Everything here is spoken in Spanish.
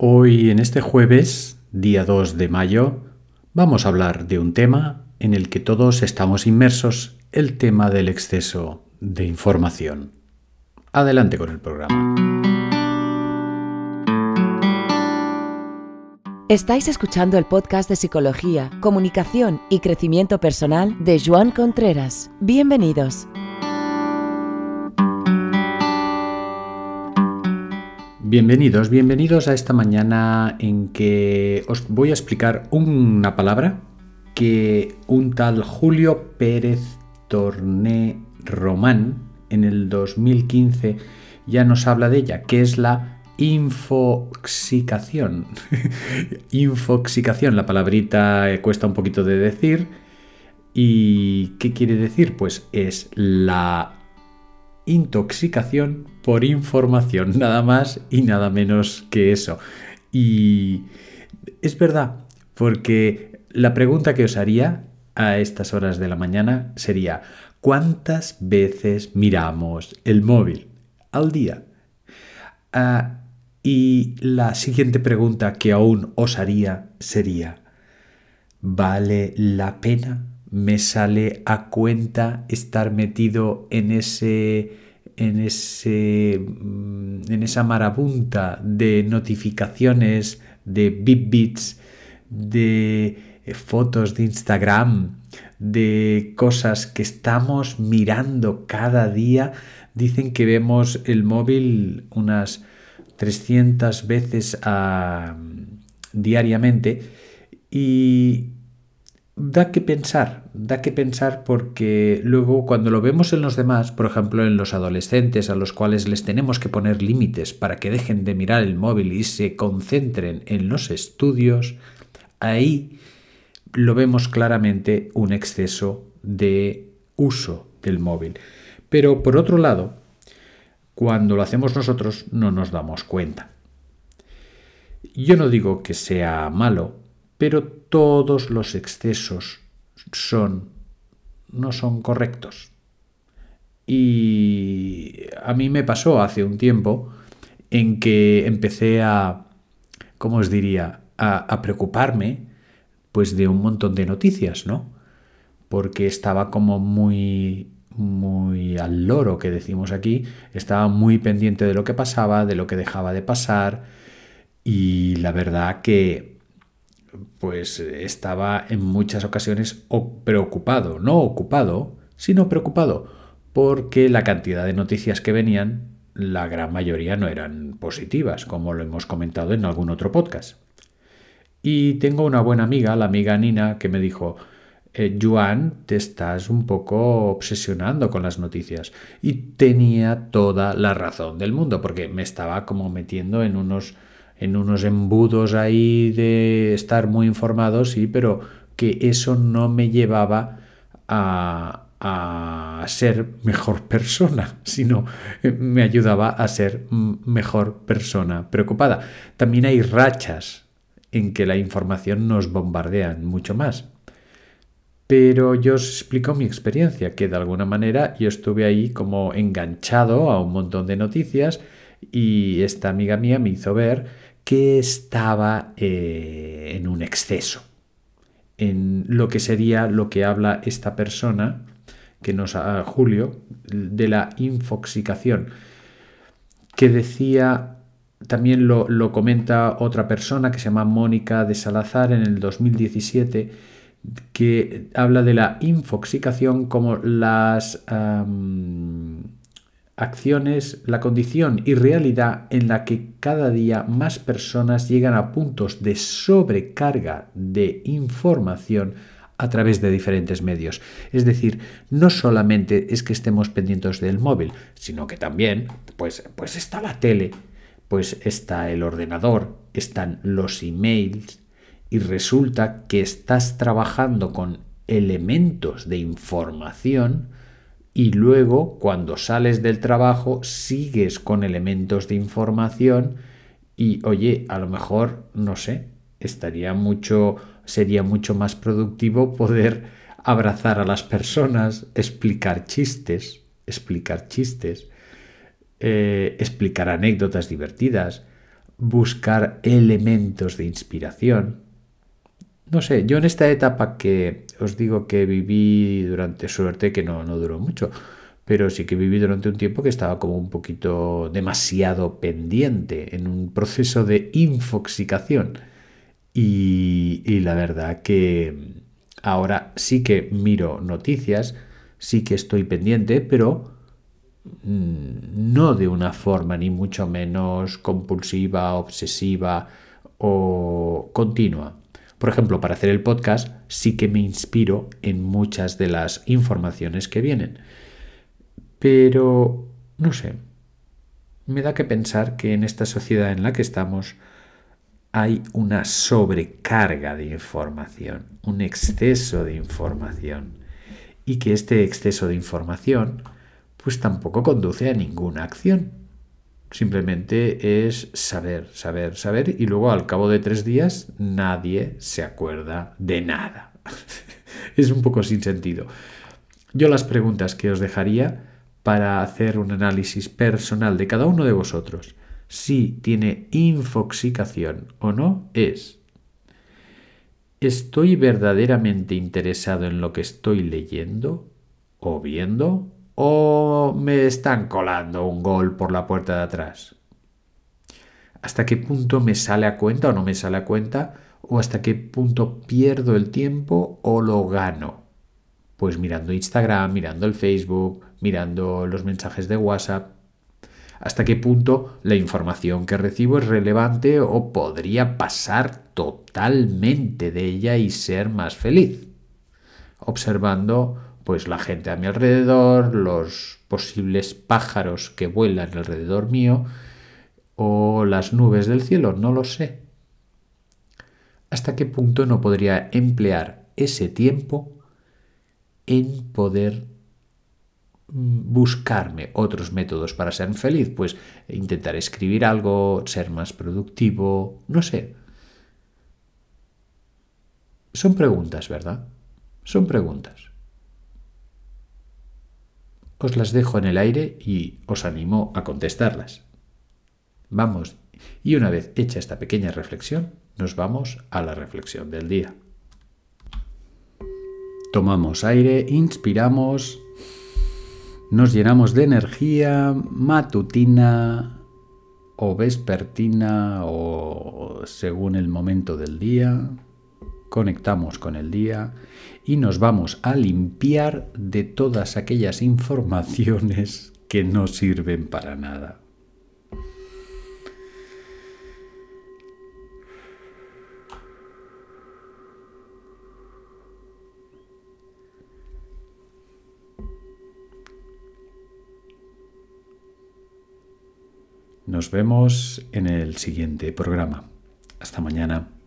Hoy, en este jueves, día 2 de mayo, vamos a hablar de un tema en el que todos estamos inmersos, el tema del exceso de información. Adelante con el programa. Estáis escuchando el podcast de Psicología, Comunicación y Crecimiento Personal de Joan Contreras. Bienvenidos. Bienvenidos, bienvenidos a esta mañana en que os voy a explicar una palabra que un tal Julio Pérez Torné Román en el 2015 ya nos habla de ella, que es la infoxicación. infoxicación, la palabrita cuesta un poquito de decir. ¿Y qué quiere decir? Pues es la intoxicación por información, nada más y nada menos que eso. Y es verdad, porque la pregunta que os haría a estas horas de la mañana sería, ¿cuántas veces miramos el móvil al día? Ah, y la siguiente pregunta que aún os haría sería, ¿vale la pena me sale a cuenta estar metido en ese en ese mm, en esa marabunta de notificaciones de bits de fotos de Instagram de cosas que estamos mirando cada día. Dicen que vemos el móvil unas 300 veces a, diariamente y da que pensar, da que pensar porque luego cuando lo vemos en los demás, por ejemplo en los adolescentes a los cuales les tenemos que poner límites para que dejen de mirar el móvil y se concentren en los estudios, ahí lo vemos claramente un exceso de uso del móvil. Pero por otro lado, cuando lo hacemos nosotros no nos damos cuenta. Yo no digo que sea malo, pero todos los excesos son no son correctos. Y a mí me pasó hace un tiempo en que empecé a, ¿cómo os diría?, a, a preocuparme pues de un montón de noticias, ¿no? Porque estaba como muy muy al loro que decimos aquí, estaba muy pendiente de lo que pasaba, de lo que dejaba de pasar y la verdad que pues estaba en muchas ocasiones preocupado, no ocupado, sino preocupado, porque la cantidad de noticias que venían, la gran mayoría no eran positivas, como lo hemos comentado en algún otro podcast. Y tengo una buena amiga, la amiga Nina, que me dijo, eh, Joan, te estás un poco obsesionando con las noticias. Y tenía toda la razón del mundo, porque me estaba como metiendo en unos en unos embudos ahí de estar muy informado, sí, pero que eso no me llevaba a, a ser mejor persona, sino me ayudaba a ser mejor persona preocupada. También hay rachas en que la información nos bombardean mucho más. Pero yo os explico mi experiencia, que de alguna manera yo estuve ahí como enganchado a un montón de noticias y esta amiga mía me hizo ver que estaba eh, en un exceso, en lo que sería lo que habla esta persona, que nos ha Julio, de la infoxicación, que decía, también lo, lo, comenta otra persona que se llama Mónica de Salazar en el 2017, que habla de la infoxicación como las acciones, la condición y realidad en la que cada día más personas llegan a puntos de sobrecarga de información a través de diferentes medios. Es decir, no solamente es que estemos pendientes del móvil, sino que también pues, pues está la tele, pues está el ordenador, están los emails y resulta que estás trabajando con elementos de información y luego cuando sales del trabajo sigues con elementos de información y oye, a lo mejor, no sé, estaría mucho, sería mucho más productivo poder abrazar a las personas, explicar chistes, explicar chistes, eh, explicar anécdotas divertidas, buscar elementos de inspiración. No sé, yo en esta etapa que os digo que viví durante suerte, que no, no duró mucho, pero sí que viví durante un tiempo que estaba como un poquito demasiado pendiente en un proceso de infoxicación. Y, y la verdad que ahora sí que miro noticias, sí que estoy pendiente, pero mm, no de una forma ni mucho menos compulsiva, obsesiva o continua. Por ejemplo, para hacer el podcast sí que me inspiro en muchas de las informaciones que vienen. Pero, no sé, me da que pensar que en esta sociedad en la que estamos hay una sobrecarga de información, un exceso de información y que este exceso de información pues tampoco conduce a ninguna acción. Simplemente es saber, saber, saber y luego al cabo de tres días nadie se acuerda de nada. es un poco sin sentido. Yo las preguntas que os dejaría para hacer un análisis personal de cada uno de vosotros, si tiene infoxicación o no, es ¿Estoy verdaderamente interesado en lo que estoy leyendo o viendo? ¿O me están colando un gol por la puerta de atrás? ¿Hasta qué punto me sale a cuenta o no me sale a cuenta? ¿O hasta qué punto pierdo el tiempo o lo gano? Pues mirando Instagram, mirando el Facebook, mirando los mensajes de WhatsApp, hasta qué punto la información que recibo es relevante o podría pasar totalmente de ella y ser más feliz. Observando pues la gente a mi alrededor, los posibles pájaros que vuelan alrededor mío o las nubes del cielo, no lo sé. ¿Hasta qué punto no podría emplear ese tiempo en poder Mm, buscarme otros métodos para ser feliz, pues intentar escribir algo, ser más productivo, no sé. Son preguntas, ¿verdad? Son preguntas. Os las dejo en el aire y os animo a contestarlas. Vamos, y una vez hecha esta pequeña reflexión, nos vamos a la reflexión del día. Tomamos aire, inspiramos nos llenamos de energía matutina o vespertina o según el momento del día. Conectamos con el día y nos vamos a limpiar de todas aquellas informaciones que no sirven para nada. Nos vemos en el siguiente programa. Hasta mañana.